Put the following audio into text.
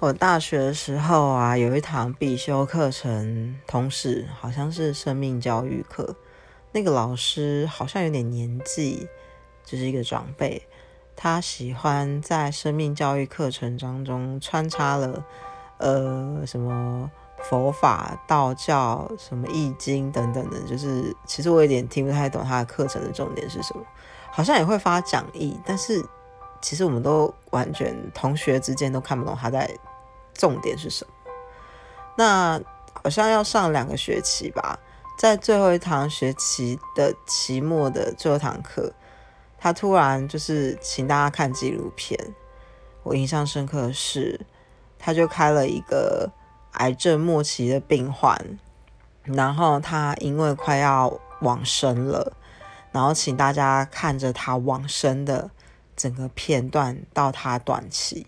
我大学的时候啊，有一堂必修课程，同时好像是生命教育课。那个老师好像有点年纪，就是一个长辈。他喜欢在生命教育课程当中穿插了，呃，什么佛法、道教、什么易经等等的。就是其实我有点听不太懂他的课程的重点是什么。好像也会发讲义，但是其实我们都完全同学之间都看不懂他在。重点是什么？那好像要上两个学期吧，在最后一堂学期的期末的最后一堂课，他突然就是请大家看纪录片。我印象深刻的是，他就开了一个癌症末期的病患，然后他因为快要往生了，然后请大家看着他往生的整个片段到他短期。